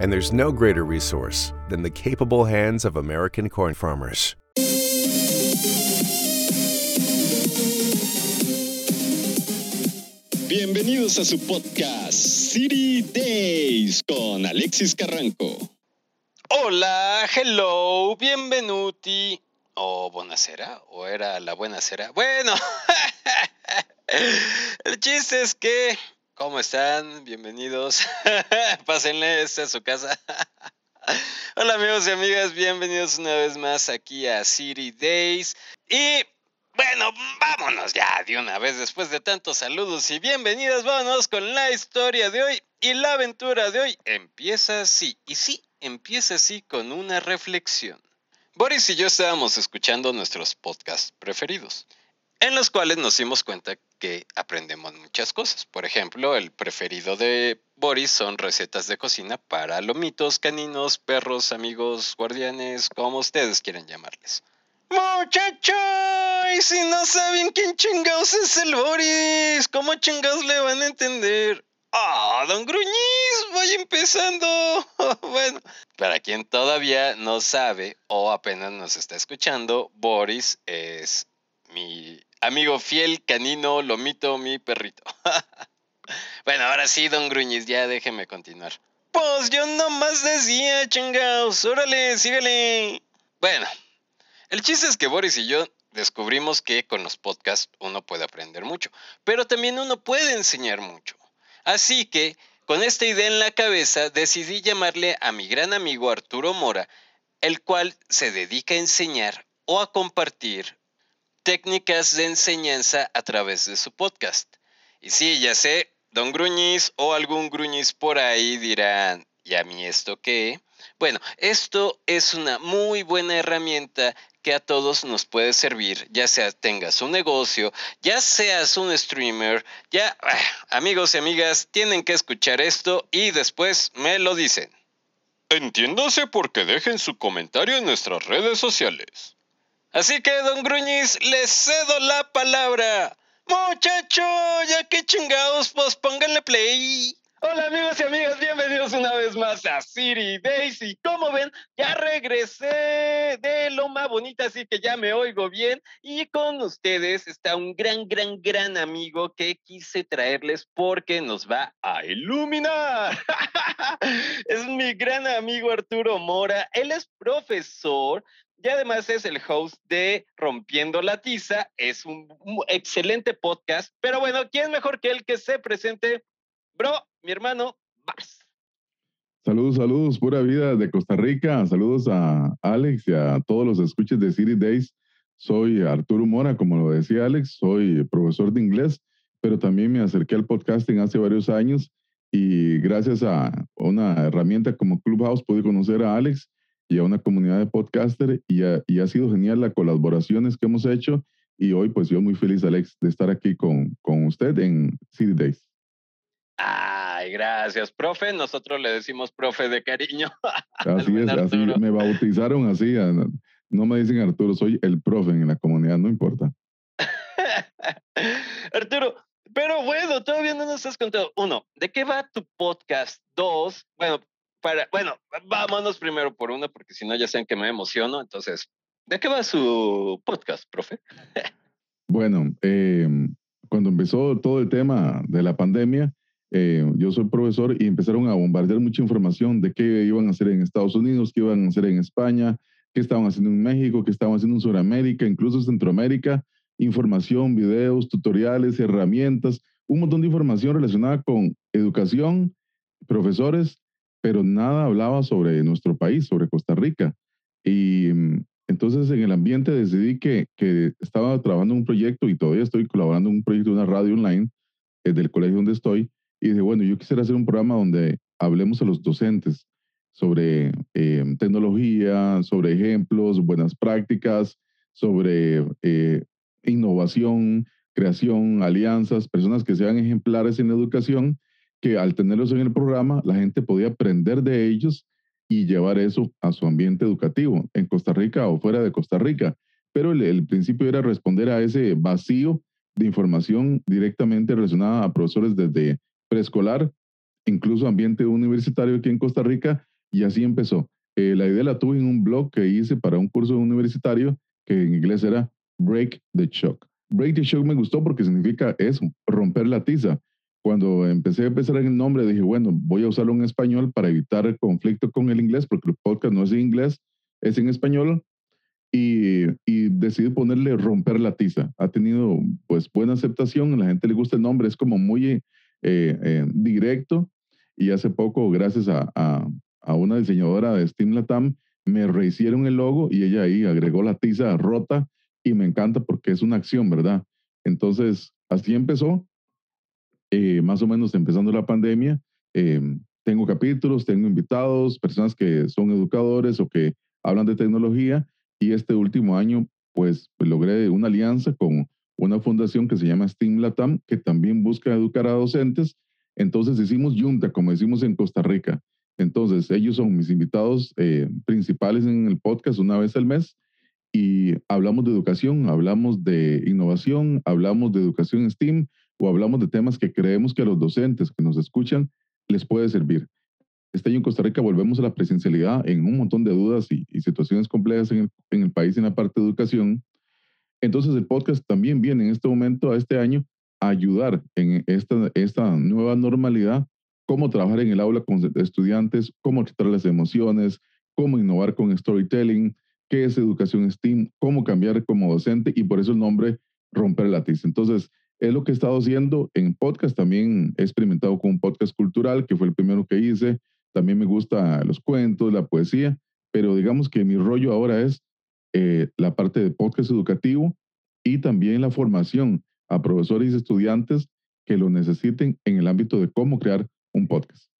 And there's no greater resource than the capable hands of American corn farmers. Bienvenidos a su podcast City Days con Alexis Carranco. Hola, hello, bienvenuti. O buenasera, o era la buena cera. Bueno, el chiste es que, ¿cómo están? Bienvenidos. Pásenle este a su casa. Hola amigos y amigas, bienvenidos una vez más aquí a City Days. Y bueno, vámonos ya de una vez después de tantos saludos y bienvenidas, vámonos con la historia de hoy. Y la aventura de hoy empieza así, y sí, empieza así con una reflexión. Boris y yo estábamos escuchando nuestros podcasts preferidos, en los cuales nos dimos cuenta que aprendemos muchas cosas. Por ejemplo, el preferido de Boris son recetas de cocina para lomitos, caninos, perros, amigos, guardianes, como ustedes quieran llamarles. Muchachos, y si no saben quién chingados es el Boris, ¿cómo chingados le van a entender? Ah, don Gruñiz, voy empezando. bueno, para quien todavía no sabe o apenas nos está escuchando, Boris es mi amigo fiel, canino, lomito, mi perrito. bueno, ahora sí, don Gruñiz, ya déjeme continuar. Pues yo nomás decía, chingados, órale, sígale. Bueno, el chiste es que Boris y yo descubrimos que con los podcasts uno puede aprender mucho, pero también uno puede enseñar mucho. Así que, con esta idea en la cabeza, decidí llamarle a mi gran amigo Arturo Mora, el cual se dedica a enseñar o a compartir técnicas de enseñanza a través de su podcast. Y sí, ya sé, don Gruñiz o algún Gruñiz por ahí dirán, ¿y a mí esto qué? Bueno, esto es una muy buena herramienta que a todos nos puede servir, ya sea tengas un negocio, ya seas un streamer, ya ah, amigos y amigas tienen que escuchar esto y después me lo dicen. Entiéndase porque dejen su comentario en nuestras redes sociales. Así que, don Gruñiz, les cedo la palabra. Muchacho, ya que chingados, pues pónganle play. Hola amigos y amigas, bienvenidos una vez más a City Daisy. Como ven, ya regresé de Loma Bonita, así que ya me oigo bien. Y con ustedes está un gran, gran, gran amigo que quise traerles porque nos va a iluminar. es mi gran amigo Arturo Mora. Él es profesor y además es el host de Rompiendo la Tiza. Es un, excelente podcast. Pero bueno, ¿quién mejor que él que se presente? Bro, mi hermano, vas. Saludos, saludos, pura vida de Costa Rica. Saludos a Alex y a todos los escuches de City Days. Soy Arturo Mora, como lo decía Alex, soy profesor de inglés, pero también me acerqué al podcasting hace varios años y gracias a una herramienta como Clubhouse pude conocer a Alex y a una comunidad de podcaster y ha, y ha sido genial las colaboraciones que hemos hecho y hoy pues yo muy feliz Alex de estar aquí con, con usted en City Days. Ay, gracias, profe. Nosotros le decimos profe de cariño. Así es, así me bautizaron así. No me dicen Arturo, soy el profe en la comunidad, no importa. Arturo, pero bueno, todavía no nos has contado. Uno, ¿de qué va tu podcast? Dos, bueno, bueno, vámonos primero por uno, porque si no ya saben que me emociono. Entonces, ¿de qué va su podcast, profe? bueno, eh, cuando empezó todo el tema de la pandemia, eh, yo soy profesor y empezaron a bombardear mucha información de qué iban a hacer en Estados Unidos, qué iban a hacer en España, qué estaban haciendo en México, qué estaban haciendo en Sudamérica, incluso Centroamérica, información, videos, tutoriales, herramientas, un montón de información relacionada con educación, profesores, pero nada hablaba sobre nuestro país, sobre Costa Rica. Y mm, entonces en el ambiente decidí que, que estaba trabajando un proyecto y todavía estoy colaborando en un proyecto de una radio online eh, del colegio donde estoy, y dije, bueno, yo quisiera hacer un programa donde hablemos a los docentes sobre eh, tecnología, sobre ejemplos, buenas prácticas, sobre eh, innovación, creación, alianzas, personas que sean ejemplares en la educación, que al tenerlos en el programa, la gente podía aprender de ellos y llevar eso a su ambiente educativo, en Costa Rica o fuera de Costa Rica. Pero el, principio era responder a ese vacío de información directamente relacionada a profesores desde preescolar, incluso ambiente universitario aquí en Costa Rica, y así empezó. Eh, la idea la tuve en un blog que hice para un curso universitario que en inglés era Break the Shock. Break the Shock me gustó porque significa eso, romper la tiza. Cuando empecé a pensar en el nombre, dije, bueno, voy a usarlo en español para evitar el conflicto con el inglés, porque el podcast no es en inglés, es en español. Y, y decidí ponerle romper la tiza. Ha tenido pues buena aceptación, a la gente le gusta el nombre, es como muy eh, eh, directo. Y hace poco, gracias a, a una diseñadora de Steam Latam, me rehicieron el logo y ella ahí agregó la tiza rota y me encanta porque es una acción, ¿verdad? Entonces, así empezó, eh, más o menos empezando la pandemia. Em, tengo capítulos, tengo invitados, personas que son educadores o que hablan de tecnología y este último año, pues, logré una alianza con una fundación que se llama Steam Latam, que también busca educar a docentes. Entonces hicimos junta, como decimos en Costa Rica. Entonces, ellos son mis invitados eh, principales en el podcast una vez al mes y hablamos de educación, hablamos de innovación, hablamos de educación STEAM o hablamos de temas que creemos que a los docentes que nos escuchan les puede servir. Este año en Costa Rica volvemos a la presencialidad en un montón de dudas y, situaciones complejas en el, país en la parte de educación. Entonces el podcast también viene en este momento, a este año, a ayudar en esta, esta nueva normalidad cómo trabajar en el aula con estudiantes, cómo tratar las emociones, cómo innovar con storytelling, qué es educación STEAM, cómo cambiar como docente y por eso el nombre Romper la Tiza. Entonces, es lo que he estado haciendo en podcast. También he experimentado con un podcast cultural, que fue el primero que hice. También me gusta los cuentos, la poesía, pero digamos que mi rollo ahora es eh, la parte de podcast educativo y también la formación a profesores y estudiantes que lo necesiten en el ámbito de cómo crear un podcast.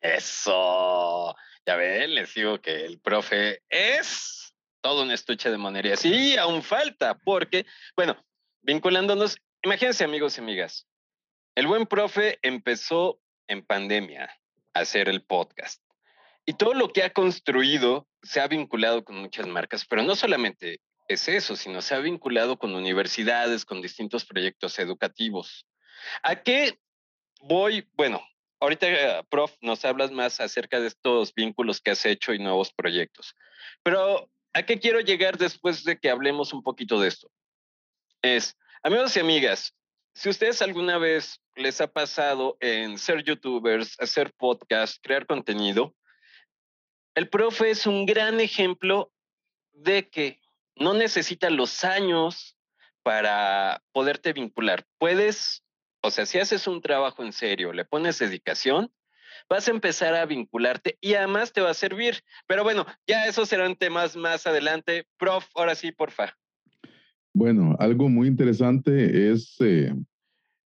Eso. Ya ven, les digo que el profe es todo un estuche de monerías. Y aún falta, porque, bueno, vinculándonos, imagínense amigos y amigas, el buen profe empezó en pandemia a hacer el podcast. Y todo lo que ha construido se ha vinculado con muchas marcas, pero no solamente es eso, sino se ha vinculado con universidades, con distintos proyectos educativos. ¿A qué voy, bueno, ahorita, eh, prof, nos hablas más acerca de estos vínculos que has hecho y nuevos proyectos. Pero, ¿a qué quiero llegar después de que hablemos un poquito de esto? Es, amigos y amigas, si ustedes alguna vez les ha pasado en ser youtubers, hacer podcast, crear contenido, el profe es un gran ejemplo de que no necesita los años para poderte vincular. Puedes o sea, si haces un trabajo en serio, le pones dedicación, vas a empezar a vincularte y además te va a servir. Pero bueno, ya esos serán temas más adelante. Prof, ahora sí, porfa. Bueno, algo muy interesante es, eh,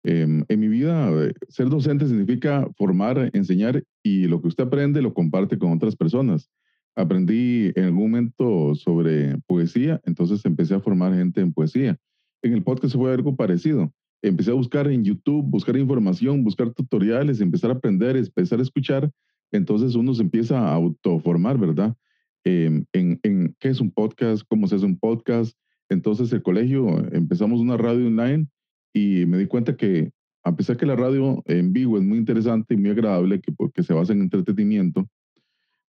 em, en mi vida, eh, ser docente significa formar, enseñar y lo que usted aprende lo comparte con otras personas. Aprendí en algún momento sobre poesía, entonces empecé a formar gente en poesía. En el podcast fue algo parecido empecé a buscar en YouTube, buscar información, buscar tutoriales, empezar a aprender, empezar a escuchar. Entonces uno se empieza a autoformar, ¿verdad? Em, en, en, qué es un podcast, cómo se hace un podcast. Entonces el colegio, empezamos una radio online y me di cuenta que a pesar que la radio en vivo es muy interesante y muy agradable, que porque se basa en entretenimiento,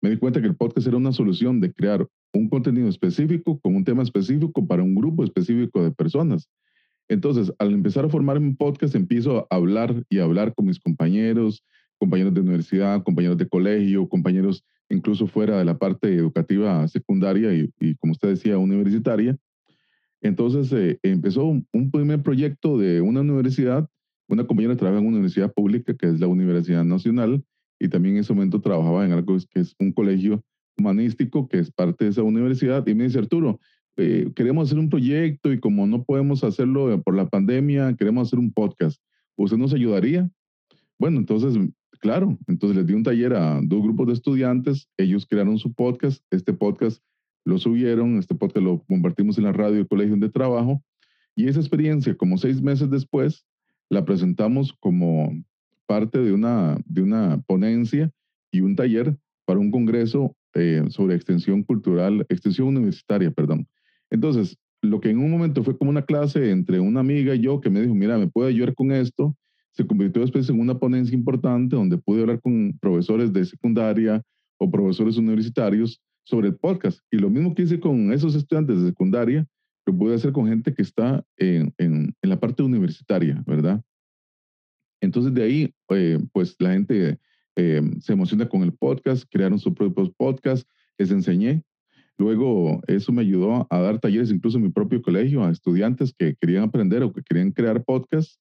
me di cuenta que el podcast era una solución de crear un contenido específico con un tema específico para un grupo específico de personas. Entonces, al empezar a formar un podcast, empiezo a hablar y a hablar con mis compañeros, compañeros de universidad, compañeros de colegio, compañeros incluso fuera de la parte educativa secundaria y, como usted decía, universitaria. Entonces, eh, empezó un, primer proyecto de una universidad. Una compañera trabaja en una universidad pública, que es la Universidad Nacional, y también en ese momento trabajaba en algo que es un colegio humanístico, que es parte de esa universidad. Y me dice, Arturo, eh, queremos hacer un proyecto y como no podemos hacerlo por la pandemia, queremos hacer un podcast. ¿Usted nos ayudaría? Bueno, entonces claro, entonces les di un taller a dos grupos de estudiantes, ellos crearon su podcast, este podcast lo subieron, este podcast lo compartimos en la radio del colegio de trabajo y esa experiencia, como seis meses después, la presentamos como parte de una, de una ponencia y un taller para un congreso eh, sobre extensión cultural, extensión universitaria, perdón. Entonces, lo que en un momento fue como una clase entre una amiga y yo que me dijo, mira, ¿me puede ayudar con esto? Se convirtió después en una ponencia importante donde pude hablar con profesores de secundaria o profesores universitarios sobre el podcast. Y lo mismo que hice con esos estudiantes de secundaria, lo pude hacer con gente que está en, en, en la parte universitaria, ¿verdad? Entonces de ahí, eh, pues la gente eh, se emociona con el podcast, crearon sus propios podcast, les enseñé. Luego eso me ayudó a dar talleres incluso en mi propio colegio a estudiantes que querían aprender o que querían crear podcast.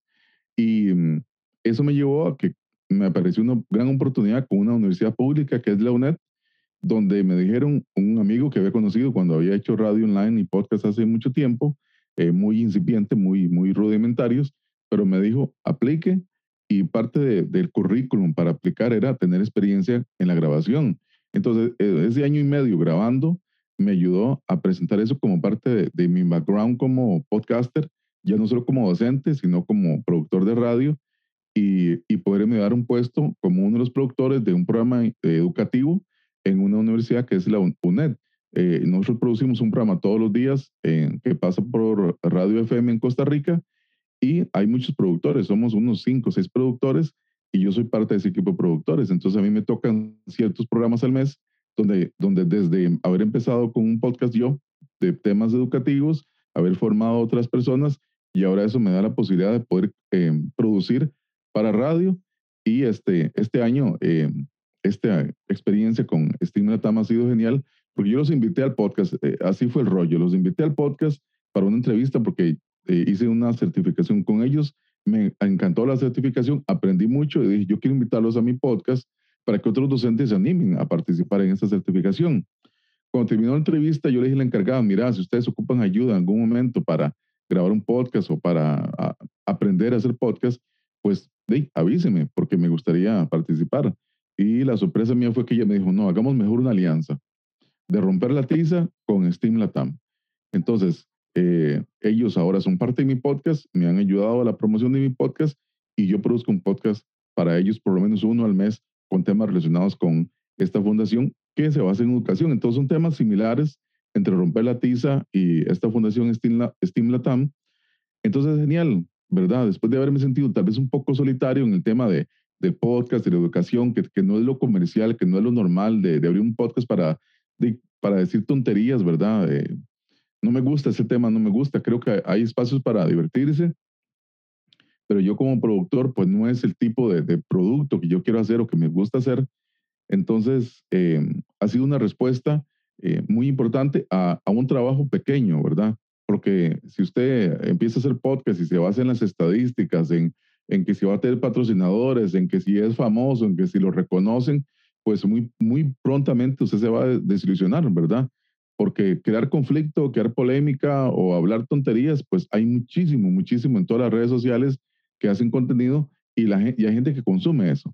Y mm, eso me llevó a que me apareció una gran oportunidad con una universidad pública que es la UNED, donde me dijeron un amigo que había conocido cuando había hecho radio online y podcast hace mucho tiempo, eh, muy incipiente, muy, muy rudimentarios, pero me dijo, aplique y parte del currículum para aplicar era tener experiencia en la grabación. Entonces, e, ese año y medio grabando me ayudó a presentar eso como parte de, de mi background como podcaster, ya no solo como docente, sino como productor de radio y, y poderme dar un puesto como uno de los productores de un programa eh, educativo en una universidad que es la UNED. Eh, nosotros producimos un programa todos los días que pasa por Radio FM en Costa Rica y hay muchos productores, somos unos cinco o seis productores y yo soy parte de ese equipo de productores. Entonces a mí me tocan ciertos programas al mes donde, donde desde haber empezado con un podcast yo de temas educativos, haber formado otras personas y ahora eso me da la posibilidad de poder eh, producir para radio y este, este año eh, esta experiencia con Stigma Tam ha sido genial porque yo los invité al podcast, eh, así fue el rollo, los invité al podcast para una entrevista porque eh, hice una certificación con ellos, me encantó la certificación, aprendí mucho y dije, yo quiero invitarlos a mi podcast para que otros docentes se animen a participar en esta certificación. Cuando terminó la entrevista, yo le dije a la encargada, mira, si ustedes ocupan ayuda en algún momento para grabar un podcast o para aprender a hacer podcast, pues de, avíseme, porque me gustaría participar. Y la sorpresa mía fue que ella me dijo, no, hagamos mejor una alianza de romper la tiza con Steam Latam. Entonces, eh, ellos ahora son parte de mi podcast, me han ayudado a la promoción de mi podcast y yo produzco un podcast para ellos por lo menos uno al mes con temas relacionados con esta fundación que se basa en educación. Entonces son temas similares entre Romper la Tiza y esta fundación Steam, Latam. Entonces genial, ¿verdad? Después de haberme sentido tal vez un poco solitario en el tema de, del podcast, de la educación, que, que, no es lo comercial, que no es lo normal de, de abrir un podcast para, de, para decir tonterías, ¿verdad? Eh, no me gusta ese tema, no me gusta. Creo que hay espacios para divertirse, pero yo como productor, pues no es el tipo de, producto que yo quiero hacer o que me gusta hacer. Entonces, eh, ha sido una respuesta eh, muy importante a, un trabajo pequeño, ¿verdad? Porque si usted empieza a hacer podcast y se basa en las estadísticas, en, en que si va a tener patrocinadores, en que si es famoso, en que si lo reconocen, pues muy, muy prontamente usted se va a desilusionar, ¿verdad? porque crear conflicto, crear polémica o hablar tonterías, pues hay muchísimo, muchísimo en todas las redes sociales que hacen contenido y, la, y hay gente que consume eso.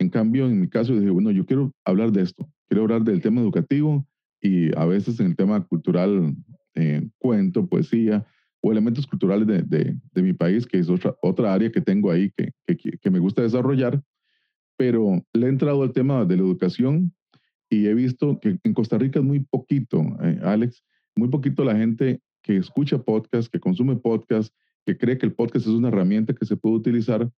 En cambio, en mi caso, dije, bueno, yo quiero hablar de esto, quiero hablar del tema educativo y a veces en el tema cultural, eh, cuento, poesía o elementos culturales de, de, de, mi país, que es otra, otra área que tengo ahí que, que, que me gusta desarrollar, pero le he entrado al tema de la educación y he visto que en Costa Rica es muy poquito, eh, Alex, muy poquito la gente que escucha podcast, que consume podcast, que cree que el podcast es una herramienta que se puede utilizar.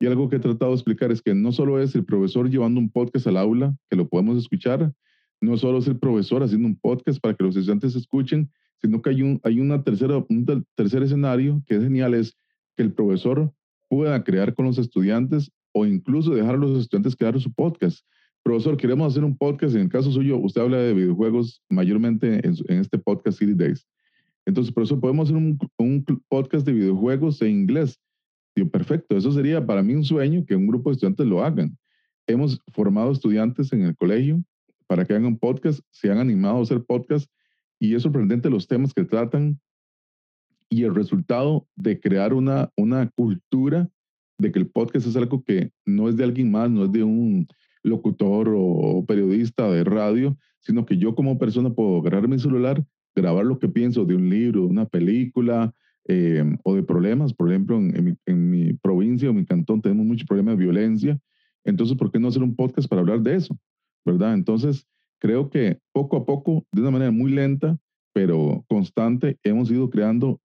Y algo que he tratado de explicar es que no solo es el profesor llevando un podcast al aula, que lo podemos escuchar, no solo es el profesor haciendo un podcast para que los estudiantes escuchen, sino que hay un, hay una tercera, un tercer escenario que es genial, es que el profesor pueda crear con los estudiantes o incluso dejar a los estudiantes crear su podcast. Profesor, queremos hacer un podcast. En el caso suyo, usted habla de videojuegos mayormente en, este podcast City Days. Entonces, profesor, podemos hacer un, un podcast de videojuegos en inglés. Digo, perfecto. Eso sería para mí un sueño que un grupo de estudiantes lo hagan. Hemos formado estudiantes en el colegio para que hagan podcast, se han animado a hacer podcast y es sorprendente los temas que tratan y el resultado de crear una, una cultura de que el podcast es algo que no es de alguien más, no es de un locutor o periodista de radio, sino que yo como persona puedo agarrar mi celular, grabar lo que pienso de un libro, de una película eh, o de problemas. Por ejemplo, en, mi, provincia o mi cantón tenemos muchos problemas de violencia. Entonces, ¿por qué no hacer un podcast para hablar de eso? ¿Verdad? Entonces, creo que poco a poco, de una manera muy lenta, pero constante, hemos ido creando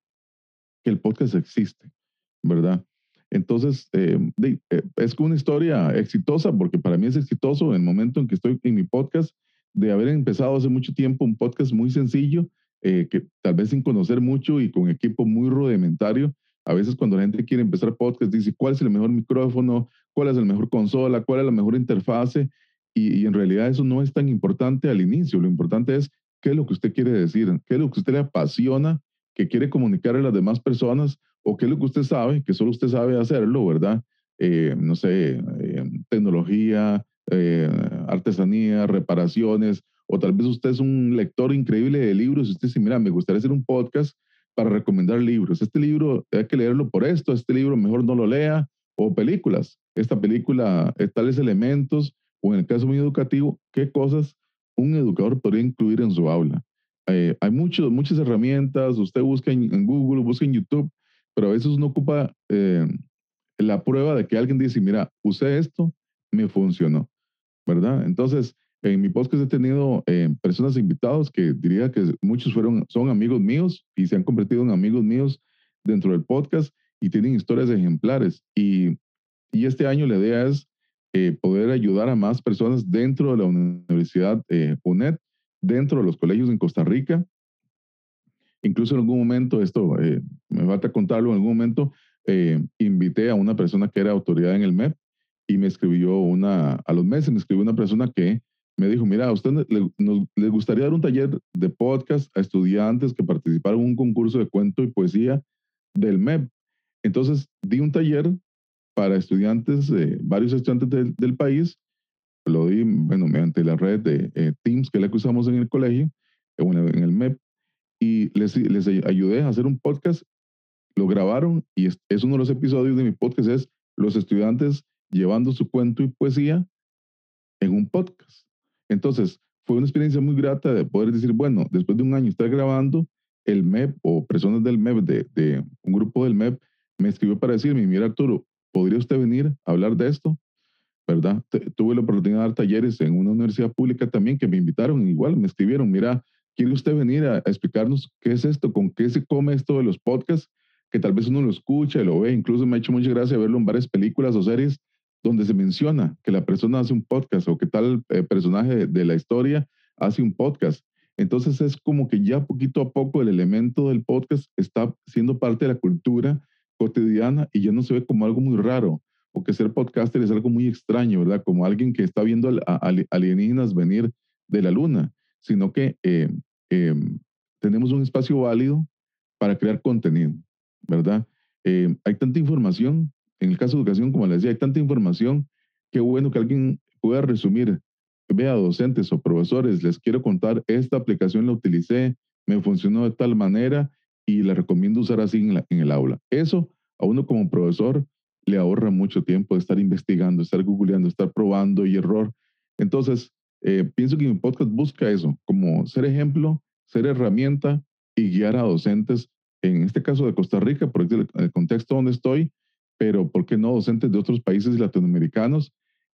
que el podcast existe, ¿verdad? Entonces, eh, eh, es una historia exitosa porque para mí es exitoso el momento en que estoy en mi podcast de haber empezado hace mucho tiempo un podcast muy sencillo, eh, que tal vez sin conocer mucho y con equipo muy rudimentario. A veces cuando la gente quiere empezar podcast dice cuál es el mejor micrófono, cuál es la mejor consola, cuál es la mejor interfase. Y, y en realidad eso no es tan importante al inicio. Lo importante es qué es lo que usted quiere decir, qué es lo que usted le apasiona, que quiere comunicar a las demás personas o qué es lo que usted sabe, que solo usted sabe hacerlo, ¿verdad? Eh, no sé, eh, tecnología, eh, artesanía, reparaciones, o tal vez usted es un lector increíble de libros y usted dice, mira, me gustaría hacer un podcast para recomendar libros. Este libro hay que leerlo por esto, este libro mejor no lo lea, o películas. Esta película, tales elementos, o en el caso muy educativo, qué cosas un educador podría incluir en su aula. hay muchos, muchas herramientas, usted busca en, Google, busca en YouTube, pero a veces uno ocupa eh, la prueba de que alguien dice, mira, usé esto, me funcionó, ¿verdad? Entonces, en mi podcast he tenido eh, personas invitados que diría que muchos fueron, son amigos míos y se han convertido en amigos míos dentro del podcast y tienen historias ejemplares. Y, y este año la idea es eh, poder ayudar a más personas dentro de la Universidad UNED, dentro de los colegios en Costa Rica, Incluso en algún momento, esto eh, me falta contarlo, en algún momento eh, invité a una persona que era autoridad en el MEP y me escribió una, a los meses me escribió una persona que me dijo, mira, a usted le, nos, le gustaría dar un taller de podcast a estudiantes que participaron en un concurso de cuento y poesía del MEP. Entonces di un taller para estudiantes, eh, varios estudiantes del, del, país, lo di, bueno, mediante la red de eh, Teams que le usamos en el colegio, en en el MEP, y les, les ayudé a hacer un podcast. Lo grabaron y es, uno de los episodios de mi podcast, es los estudiantes llevando su cuento y poesía en un podcast. Entonces, fue una experiencia muy grata de poder decir, bueno, después de un año estar grabando, el MEP o personas del MEP, de, de un grupo del MEP, me escribió para decirme, mira Arturo, ¿podría usted venir a hablar de esto? ¿Verdad? Tuve la oportunidad de dar talleres en una universidad pública también que me invitaron, igual me escribieron, mira, ¿Quiere usted venir a, explicarnos qué es esto, con qué se come esto de los podcasts? Que tal vez uno lo escucha lo ve. Incluso me ha hecho mucha gracia verlo en varias películas o series donde se menciona que la persona hace un podcast o que tal eh, personaje de la historia hace un podcast. Entonces es como que ya poquito a poco el elemento del podcast está siendo parte de la cultura cotidiana y ya no se ve como algo muy raro o que ser podcaster es algo muy extraño, ¿verdad? Como alguien que está viendo a alienígenas venir de la luna, sino que eh, Em, tenemos un espacio válido para crear contenido, ¿verdad? Em, hay tanta información, en el caso de educación, como les decía, hay tanta información, qué bueno que alguien pueda resumir, vea docentes o profesores, les quiero contar, esta aplicación la utilicé, me funcionó de tal manera y la recomiendo usar así en, en el aula. Eso a uno como profesor le ahorra mucho tiempo de estar investigando, estar googleando, estar probando y error. Entonces, eh, pienso que mi podcast busca eso, como ser ejemplo, ser herramienta y guiar a docentes, en este caso de Costa Rica, por el contexto donde estoy, pero ¿por qué no docentes de otros países latinoamericanos?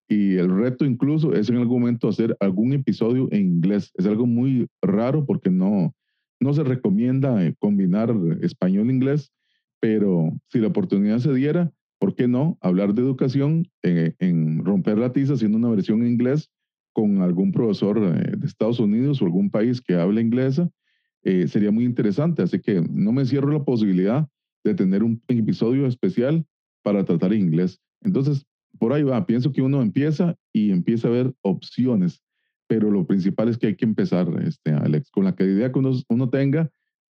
Y el reto incluso es en algún momento hacer algún episodio en inglés. Es algo muy raro porque no, no se recomienda eh, combinar español-inglés, pero si la oportunidad se diera, ¿por qué no hablar de educación en, en romper la tiza haciendo una versión en inglés con algún profesor eh, de Estados Unidos o algún país que hable inglesa, eh, sería muy interesante. Así que no me cierro la posibilidad de tener un episodio especial para tratar inglés. Entonces, por ahí va. Pienso que uno empieza y empieza a ver opciones, pero lo principal es que hay que empezar, este, Alex, con la idea que uno, uno tenga,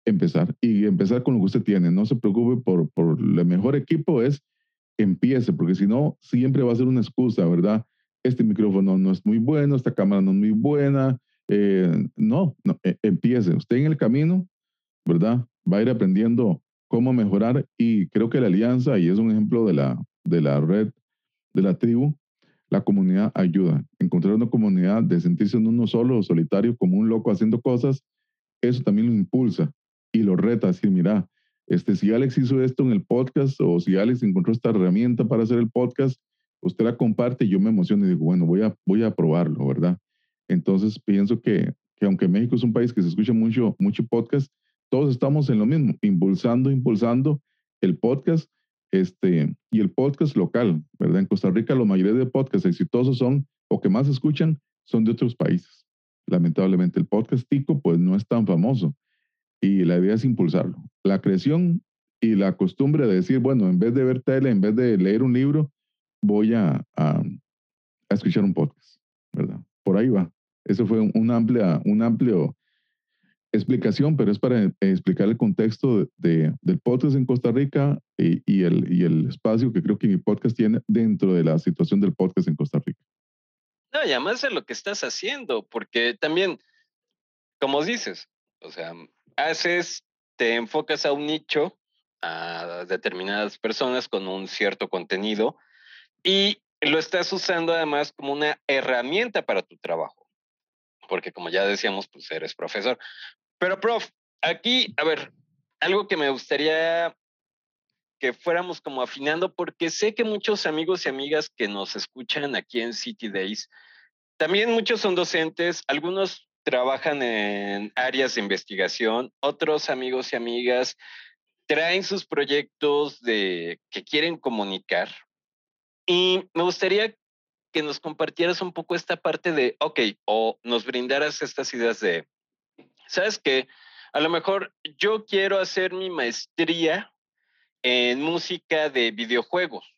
empezar y empezar con lo que usted tiene. No se preocupe por, por el mejor equipo, es empiece, porque si no, siempre va a ser una excusa, ¿verdad? este micrófono no es muy bueno, esta cámara no es muy buena. Eh, no, no e, empiece. Usted en el camino, ¿verdad? Va a ir aprendiendo cómo mejorar y creo que la alianza, y es un ejemplo de la, de la red, de la tribu, la comunidad ayuda. Encontrar una comunidad de sentirse en uno solo o solitario como un loco haciendo cosas, eso también lo impulsa y lo reta a decir, mira, este, si Alex hizo esto en el podcast o si Alex encontró esta herramienta para hacer el podcast, usted la comparte y yo me emociono y digo, bueno, voy a, voy a probarlo, ¿verdad? Entonces pienso que, que aunque México es un país que se escucha mucho, mucho podcast, todos estamos en lo mismo, impulsando, impulsando el podcast este, y el podcast local, ¿verdad? En Costa Rica la mayoría de podcasts exitosos son, o que más escuchan, son de otros países. Lamentablemente el podcast tico pues no es tan famoso y la idea es impulsarlo. La creación y la costumbre de decir, bueno, en vez de ver tele, en vez de leer un libro, voy a, a, escuchar un podcast, ¿verdad? Por ahí va. Eso fue un, amplia, un amplio explicación, pero es para explicar el contexto de, del podcast en Costa Rica y, y, el, y el espacio que creo que mi podcast tiene dentro de la situación del podcast en Costa Rica. No, y además de lo que estás haciendo, porque también, como dices, o sea, haces, te enfocas a un nicho, a determinadas personas con un cierto contenido y lo estás usando además como una herramienta para tu trabajo, porque como ya decíamos, pues eres profesor. Pero, prof, aquí, a ver, algo que me gustaría que fuéramos como afinando, porque sé que muchos amigos y amigas que nos escuchan aquí en City Days, también muchos son docentes, algunos trabajan en áreas de investigación, otros amigos y amigas traen sus proyectos de que quieren comunicar. Y me gustaría que nos compartieras un poco esta parte de, ok, o nos brindaras estas ideas de, ¿sabes qué? A lo mejor yo quiero hacer mi maestría en música de videojuegos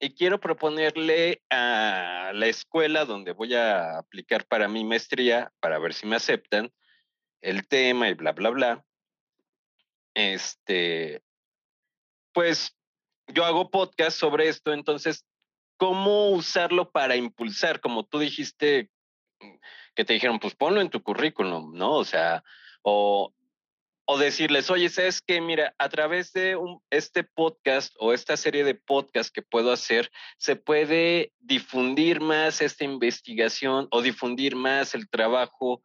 y quiero proponerle a la escuela donde voy a aplicar para mi maestría, para ver si me aceptan el tema y bla, bla, bla. Este, pues yo hago podcast sobre esto, entonces, ¿cómo usarlo para impulsar? Como tú dijiste, que te dijeron, pues ponlo en tu currículum, ¿no? O sea, o, o decirles, oye, ¿sabes qué? Mira, a través de este podcast o esta serie de podcasts que puedo hacer, se puede difundir más esta investigación o difundir más el trabajo.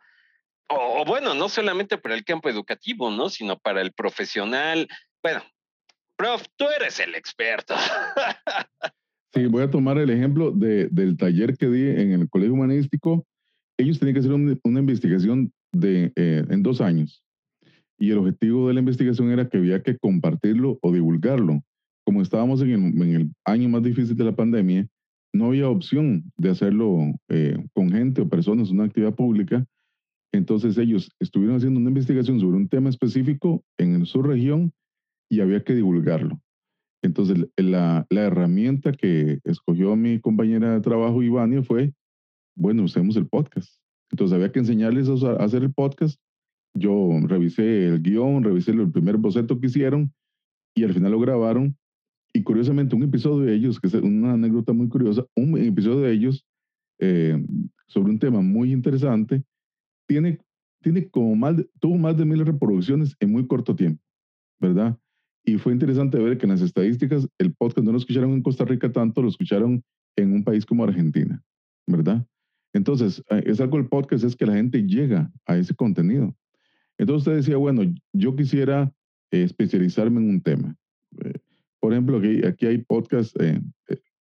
O, o bueno, no solamente para el campo educativo, ¿no? Sino para el profesional. Bueno, prof, tú eres el experto. Sí, voy a tomar el ejemplo de, del taller que di en el Colegio Humanístico ellos tenían que hacer una, investigación de, eh, en dos años. Y el objetivo de la investigación era que había que compartirlo o divulgarlo. Como estábamos en el, en el año más difícil de la pandemia, no había opción de hacerlo eh, con gente o personas, una actividad pública. Entonces ellos estuvieron haciendo una investigación sobre un tema específico en su región y había que divulgarlo. Entonces la, la herramienta que escogió mi compañera de trabajo, Ivania, fue bueno, usemos el podcast. Entonces había que enseñarles a, hacer el podcast. Yo revisé el guion, revisé el primer boceto que hicieron y al final lo grabaron. Y curiosamente, un episodio de ellos, que es una anécdota muy curiosa, un episodio de ellos eh, sobre un tema muy interesante, tiene, tiene como más tuvo más de mil reproducciones en muy corto tiempo, ¿verdad? Y fue interesante ver que en las estadísticas el podcast no lo escucharon en Costa Rica tanto, lo escucharon en un país como Argentina, ¿verdad? Entonces, eh, es algo el podcast, es que la gente llega a ese contenido. Entonces usted decía, bueno, yo quisiera eh, especializarme en un tema. Eh, por ejemplo, aquí, hay podcast,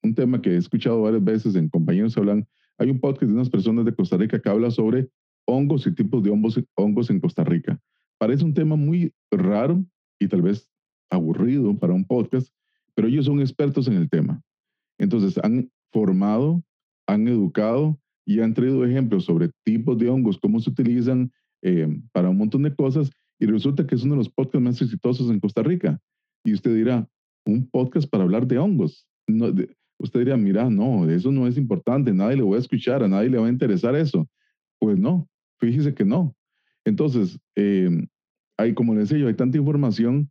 un tema que he escuchado varias veces en compañeros hablan, hay un podcast de unas personas de Costa Rica que habla sobre hongos y tipos de hongos, hongos en Costa Rica. Parece un tema muy raro y tal vez aburrido para un podcast, pero ellos son expertos en el tema. Entonces han formado, han educado y han traído ejemplos sobre tipos de hongos, cómo se utilizan eh, para un montón de cosas y resulta que es uno de los podcasts más exitosos en Costa Rica. Y usted dirá, un podcast para hablar de hongos. No, usted dirá, mira, no, eso no es importante, nadie le voy a escuchar, a nadie le va a interesar eso. Pues no, fíjese que no. Entonces, eh, hay, como les decía yo, hay tanta información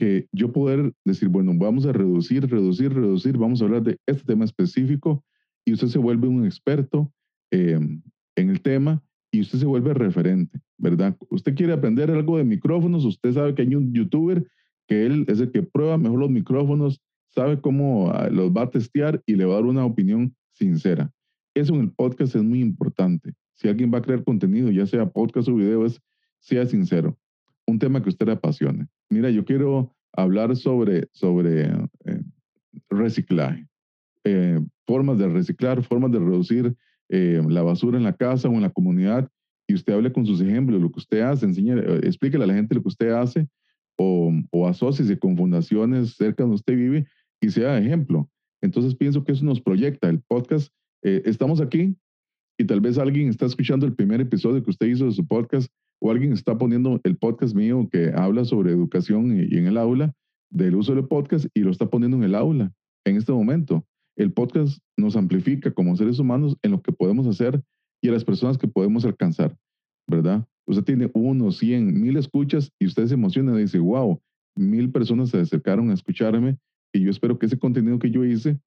Que yo poder decir, bueno, vamos a reducir, reducir, reducir, vamos a hablar de este tema específico y usted se vuelve un experto eh, en el tema y usted se vuelve referente, ¿verdad? Usted quiere aprender algo de micrófonos, usted sabe que hay un youtuber que él es el que prueba mejor los micrófonos, sabe cómo ah, los va a testear y le va a dar una opinión sincera. Eso en el podcast es muy importante. Si alguien va a crear contenido, ya sea podcast o video, es sea sincero. Un tema que usted le apasione. Mira, yo quiero hablar sobre, sobre eh, reciclaje, eh, formas de reciclar, formas de reducir eh, la basura en la casa o en la comunidad, y usted hable con sus ejemplos, lo que usted hace, enseñe, explíquele a la gente lo que usted hace, o, o asóciese con fundaciones cerca donde usted vive y sea ejemplo. Entonces pienso que eso nos proyecta. El podcast, estamos aquí y tal vez alguien está escuchando el primer episodio que usted hizo de su podcast o alguien está poniendo el podcast mío que habla sobre educación y, en el aula, del uso del podcast y lo está poniendo en el aula en este momento. El podcast nos amplifica como seres humanos en lo que podemos hacer y a las personas que podemos alcanzar, ¿verdad? Usted tiene uno, cien, mil escuchas y usted se emociona y dice, wow, mil personas se acercaron a escucharme y yo espero que ese contenido que yo hice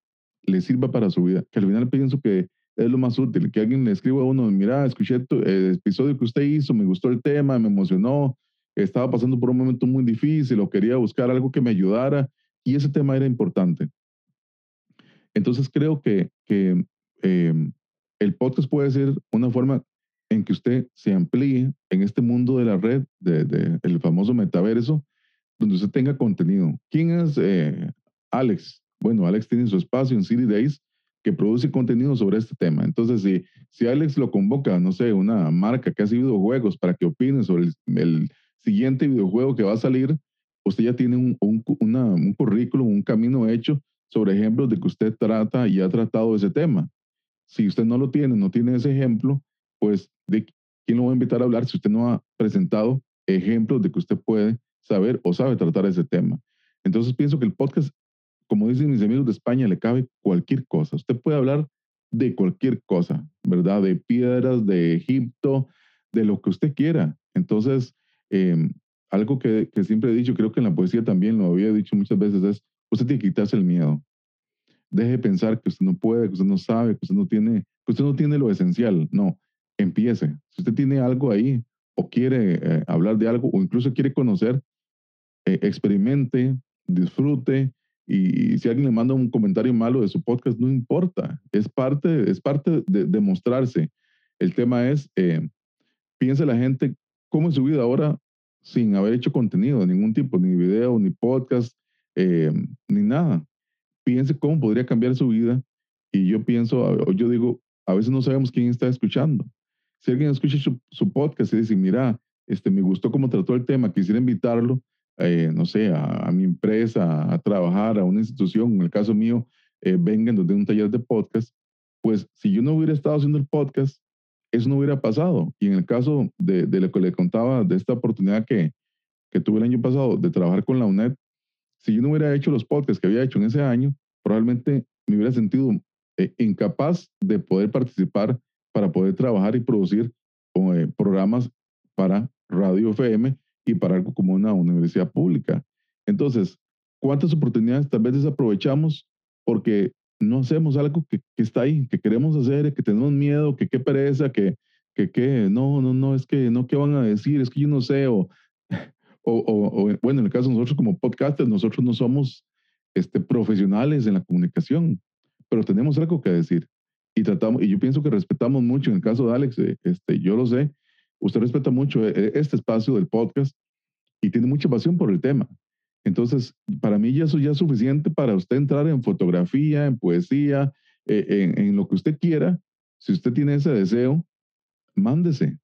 le sirva para su vida. Que al final pienso que es lo más útil, que alguien le escriba a uno, mira, escuché el episodio que usted hizo, me gustó el tema, me emocionó, estaba pasando por un momento muy difícil o quería buscar algo que me ayudara y ese tema era importante. Entonces creo que, que em, el podcast puede ser una forma en que usted se amplíe en este mundo de la red, del de, el famoso metaverso, donde usted tenga contenido. ¿Quién es eh, Alex? Bueno, Alex tiene su espacio en City Days, que produce contenido sobre este tema. Entonces, si, si Alex lo convoca, no sé, una marca que hace videojuegos para que opine sobre el, siguiente videojuego que va a salir, usted ya tiene un, un, un currículum, un camino hecho sobre ejemplos de que usted trata y ha tratado ese tema. Si usted no lo tiene, no tiene ese ejemplo, pues de quién lo va a invitar a hablar si usted no ha presentado ejemplos de que usted puede saber o sabe tratar ese tema. Entonces pienso que el podcast como dicen mis amigos de España, le cabe cualquier cosa. Usted puede hablar de cualquier cosa, ¿verdad? De piedras, de Egipto, de lo que usted quiera. Entonces, em, algo que, que, siempre he dicho, creo que en la poesía también lo había dicho muchas veces, es, usted tiene que quitarse el miedo. Deje de pensar que usted no puede, que usted no sabe, que usted no tiene, que usted no tiene lo esencial. No, empiece. Si usted tiene algo ahí o quiere eh, hablar de algo o incluso quiere conocer, eh, experimente, disfrute, y, si alguien le manda un comentario malo de su podcast, no importa. Es parte, es parte de, de mostrarse. El tema es, eh, piensa la gente cómo es su vida ahora sin haber hecho contenido de ningún tipo, ni video, ni podcast, eh, ni nada. Piense cómo podría cambiar su vida. Y yo pienso, yo digo, a veces no sabemos quién está escuchando. Si alguien escucha su, su podcast y dice, mira, este, me gustó cómo trató el tema, quisiera invitarlo, eh, no sé, a, mi empresa, a trabajar, a una institución, en el caso mío, eh, vengan de un taller de podcast, pues si yo no hubiera estado haciendo el podcast, eso no hubiera pasado. Y en el caso de, de lo que le contaba, de esta oportunidad que, que tuve el año pasado de trabajar con la UNED, si yo no hubiera hecho los podcasts que había hecho en ese año, probablemente me hubiera sentido eh, incapaz de poder participar para poder trabajar y producir eh, programas para Radio FM y para algo como una universidad pública. Entonces, ¿cuántas oportunidades tal vez desaprovechamos porque no hacemos algo que, que está ahí, que queremos hacer, que tenemos miedo, que qué pereza, que, que, que no, no, no, es que no, ¿qué van a decir? Es que yo no sé, o, o, o, bueno, en el caso de nosotros como podcasters, nosotros no somos este, profesionales en la comunicación, pero tenemos algo que decir y tratamos, y yo pienso que respetamos mucho, en el caso de Alex, eh, este, yo lo sé, usted respeta mucho eh, este espacio del podcast y tiene mucha pasión por el tema. Entonces, para mí ya eso ya es suficiente para usted entrar en fotografía, en poesía, eh, en, lo que usted quiera. Si usted tiene ese deseo, mándese,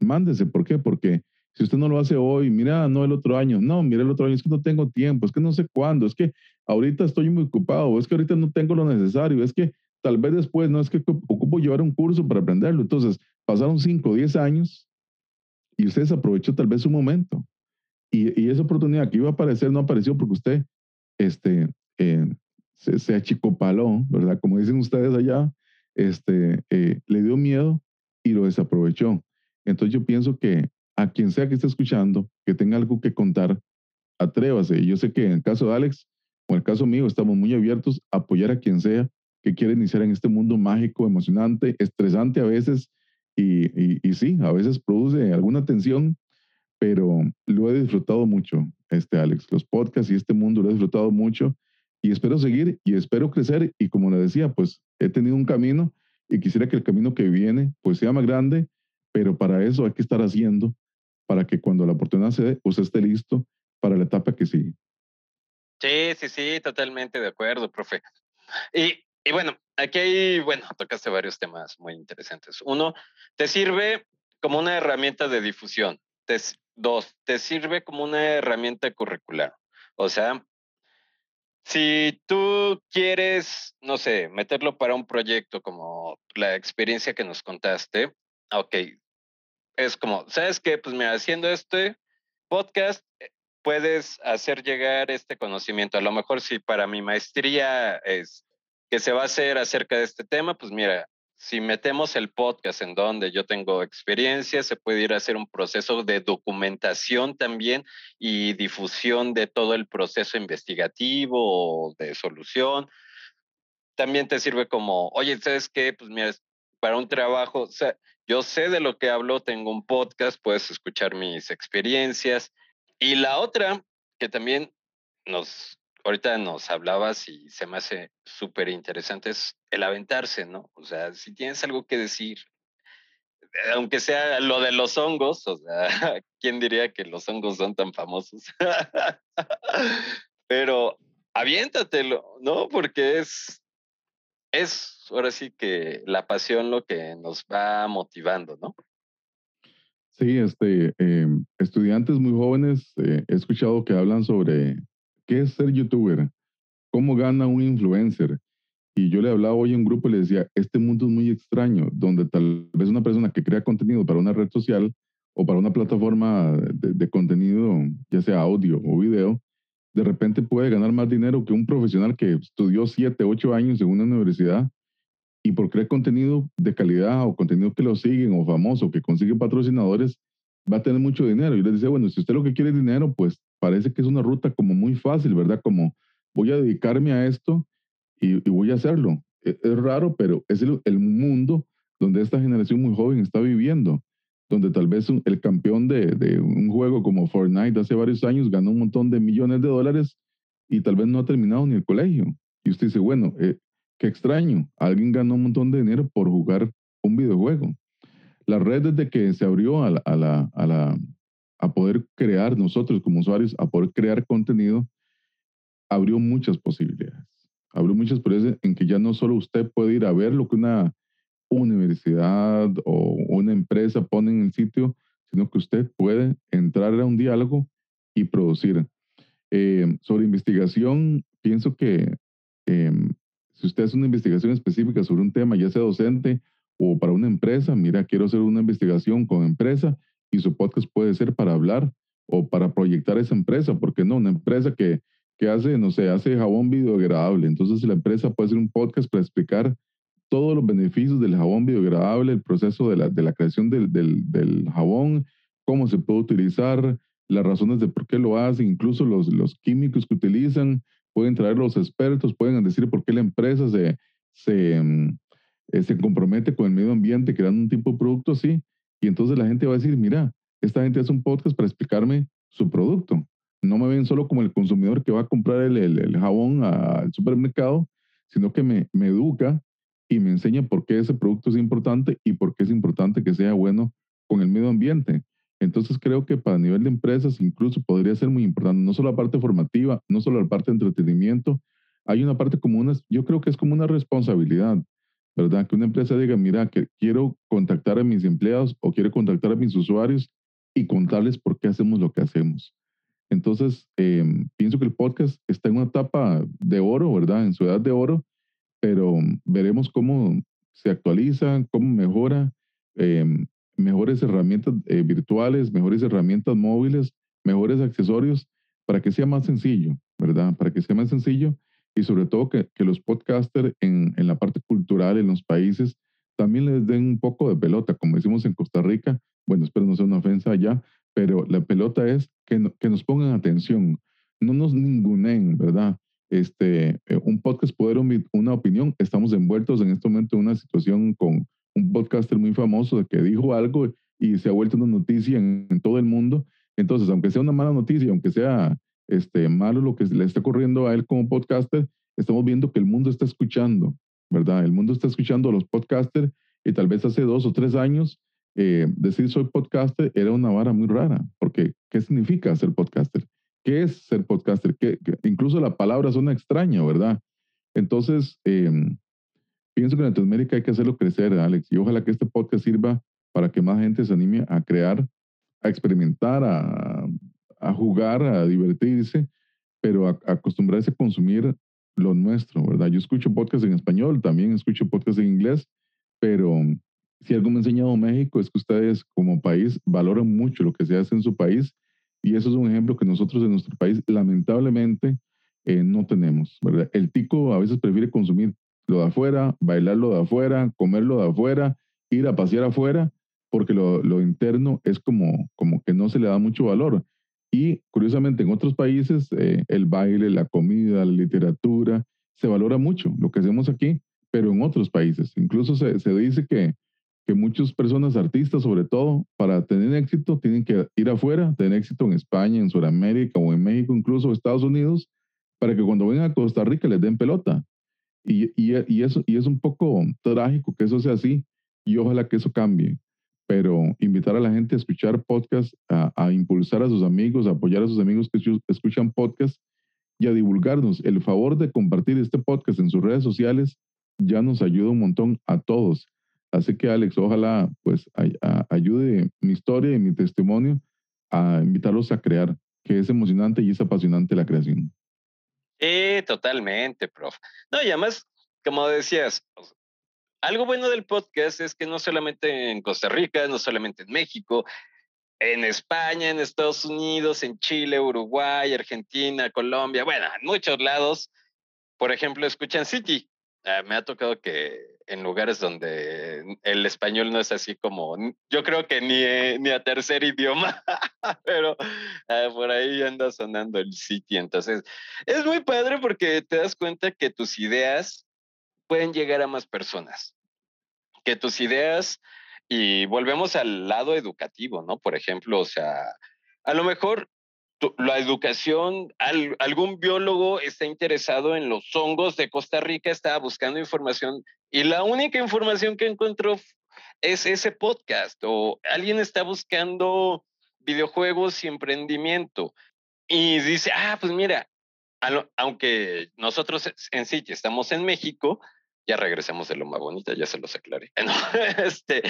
mándese. ¿Por qué? Porque Si usted no lo hace hoy, mira, no el otro año, no, mira el otro año, es que no tengo tiempo, es que no sé cuándo, es que ahorita estoy muy ocupado, es que ahorita no tengo lo necesario, es que tal vez después, no es que ocupo llevar un curso para aprenderlo. Entonces, pasaron 5 o 10 años y usted aprovechó tal vez un momento. Y, y, esa oportunidad que iba a aparecer no apareció porque usted este, eh, se, se, achicopaló, ¿verdad? Como dicen ustedes allá, este, eh, le dio miedo y lo desaprovechó. Entonces yo pienso que a quien sea que esté escuchando, que tenga algo que contar, atrévase. Yo sé que en el caso de Alex o en el caso mío, estamos muy abiertos a apoyar a quien sea que quiere iniciar en este mundo mágico, emocionante, estresante a veces, y, sí, a veces produce alguna tensión, pero lo he disfrutado mucho, este Alex, los podcasts y este mundo lo he disfrutado mucho y espero seguir y espero crecer y como le decía, pues he tenido un camino y quisiera que el camino que viene pues sea más grande, pero para eso hay que estar haciendo para que cuando la oportunidad se dé, usted esté listo para la etapa que sigue. Sí, sí, sí, totalmente de acuerdo, profe. Y, y bueno, aquí hay, bueno, tocaste varios temas muy interesantes. Uno, te sirve como una herramienta de difusión. Te, dos, te sirve como una herramienta curricular. O sea, si tú quieres, no sé, meterlo para un proyecto como la experiencia que nos contaste, ok, es como, ¿sabes qué? Pues mira, haciendo este podcast eh, puedes hacer llegar este conocimiento. A lo mejor si para mi maestría es que se va a hacer acerca de este tema, pues mira, si metemos el podcast en donde yo tengo experiencia, se puede ir a hacer un proceso de documentación también y difusión de todo el proceso investigativo o de solución. También te sirve como, oye, ¿sabes qué? Pues mira, para un trabajo, o sea, yo sé de lo que hablo, tengo un podcast, puedes escuchar mis experiencias. Y la otra, que también nos ahorita nos hablabas y se me hace súper interesante es el aventarse, ¿no? O sea, si tienes algo que decir, eh, aunque sea lo de los hongos, o sea, ¿quién diría que los hongos son tan famosos? Pero aviéntatelo, ¿no? Porque es, es ahora sí que la pasión lo que nos va motivando, ¿no? Sí, este, em, estudiantes muy jóvenes, eh, he escuchado que hablan sobre ¿qué es ser youtuber? ¿Cómo gana un influencer? Y yo le hablaba hoy a un grupo y le decía, este mundo es muy extraño, donde tal vez una persona que crea contenido para una red social o para una plataforma de, contenido, ya sea audio o video, de repente puede ganar más dinero que un profesional que estudió 7, 8 años en una universidad y por crear contenido de calidad o contenido que lo siguen o famoso, que consigue patrocinadores, va a tener mucho dinero. Y les decía, bueno, si usted lo que quiere es dinero, pues parece que es una ruta como muy fácil, ¿verdad? Como voy a dedicarme a esto y, voy a hacerlo. E, es, raro, pero es el, mundo donde esta generación muy joven está viviendo, donde tal vez el campeón de, un juego como Fortnite hace varios años ganó un montón de millones de dólares y tal vez no ha terminado ni el colegio. Y usted dice, bueno, eh, qué extraño, alguien ganó un montón de dinero por jugar un videojuego. La red desde que se abrió a la a poder crear nosotros como usuarios, a poder crear contenido, abrió muchas posibilidades. Abrió muchas posibilidades en que ya no solo usted puede ir a ver lo que una universidad o una empresa pone en el sitio, sino que usted puede entrar a un diálogo y producir. Eh, sobre investigación, pienso que eh, si usted hace una investigación específica sobre un tema, ya sea docente o para una empresa, mira, quiero hacer una investigación con empresa y su podcast puede ser para hablar o para proyectar esa empresa, porque no, una empresa que, que hace, no sé, hace jabón biodegradable, entonces la empresa puede hacer un podcast para explicar todos los beneficios del jabón biodegradable, el proceso de la, de la creación del, del, jabón, cómo se puede utilizar, las razones de por qué lo hace, incluso los, los químicos que utilizan, pueden traer los expertos, pueden decir por qué la empresa se, se, mm, eh, se compromete con el medio ambiente creando un tipo de producto así. Y entonces la gente va a decir, mira, esta gente hace un podcast para explicarme su producto. No me ven solo como el consumidor que va a comprar el, el, jabón al supermercado, sino que me, me educa y me enseña por qué ese producto es importante y por qué es importante que sea bueno con el medio ambiente. Entonces creo que para nivel de empresas incluso podría ser muy importante, no solo la parte formativa, no solo la parte de entretenimiento, hay una parte como una, yo creo que es como una responsabilidad. ¿verdad? Que una empresa diga, mira, que quiero contactar a mis empleados o quiero contactar a mis usuarios y contarles por qué hacemos lo que hacemos. Entonces, em, pienso que el podcast está en una etapa de oro, ¿verdad? En su edad de oro, pero veremos cómo se actualiza, cómo mejora, em, mejores herramientas eh, virtuales, mejores herramientas móviles, mejores accesorios para que sea más sencillo, ¿verdad? Para que sea más sencillo y sobre todo que, que los podcasters en, en, la parte cultural en los países también les den un poco de pelota, como decimos en Costa Rica, bueno, espero no sea una ofensa allá, pero la pelota es que, que nos pongan atención, no nos ningunen, ¿verdad? Este, eh, un podcast poder una opinión, estamos envueltos en este momento en una situación con un podcaster muy famoso que dijo algo y se ha vuelto una noticia en, en todo el mundo. Entonces, aunque sea una mala noticia, aunque sea este, malo lo que le está ocurriendo a él como podcaster, estamos viendo que el mundo está escuchando, ¿verdad? El mundo está escuchando a los podcasters y tal vez hace dos o tres años eh, decir soy podcaster era una vara muy rara, porque ¿qué significa ser podcaster? ¿Qué es ser podcaster? ¿Qué, incluso la palabra suena extraña, ¿verdad? Entonces, em, pienso que en Latinoamérica hay que hacerlo crecer, Alex, y ojalá que este podcast sirva para que más gente se anime a crear, a experimentar, a, a jugar, a divertirse, pero a, acostumbrarse a consumir lo nuestro, ¿verdad? Yo escucho podcast en español, también escucho podcast en inglés, pero si algo me ha enseñado México es que ustedes como país valoran mucho lo que se hace en su país y eso es un ejemplo que nosotros en nuestro país lamentablemente eh, no tenemos, ¿verdad? El tico a veces prefiere consumir lo de afuera, bailarlo de afuera, comerlo de afuera, ir a pasear afuera, porque lo, lo interno es como, como que no se le da mucho valor. Y curiosamente en otros países eh, el baile, la comida, la literatura, se valora mucho lo que hacemos aquí, pero en otros países. Incluso se, se dice que, que muchas personas, artistas sobre todo, para tener éxito tienen que ir afuera, tener éxito en España, en Sudamérica o en México, incluso Estados Unidos, para que cuando vengan a Costa Rica les den pelota. Y, y, eso, y es un poco trágico que eso sea así y ojalá que eso cambie pero invitar a la gente a escuchar podcast, a, impulsar a sus amigos, a apoyar a sus amigos que escuchan podcast y a divulgarnos. El favor de compartir este podcast en sus redes sociales ya nos ayuda un montón a todos. Así que Alex, ojalá pues ayude mi historia y mi testimonio a invitarlos a crear, que es emocionante y es apasionante la creación. Sí, totalmente, prof. No, y además, como decías, algo bueno del podcast es que no solamente en Costa Rica, no solamente en México, en España, en Estados Unidos, en Chile, Uruguay, Argentina, Colombia, bueno, en muchos lados, por ejemplo, escuchan City. Ah, me ha tocado que en lugares donde el español no es así como, yo creo que ni, eh, ni a tercer idioma, pero ah, por ahí anda sonando el City. Entonces, es muy padre porque te das cuenta que tus ideas pueden llegar a más personas. Que tus ideas, y volvemos al lado educativo, ¿no? Por ejemplo, o sea, a lo mejor la educación, algún biólogo está interesado en los hongos de Costa Rica, estaba buscando información y la única información que encontró es ese podcast o alguien está buscando videojuegos y emprendimiento y dice, ah, pues mira, aunque nosotros en sí estamos en México, ya regresamos de Loma Bonita, ya se los aclaré. este,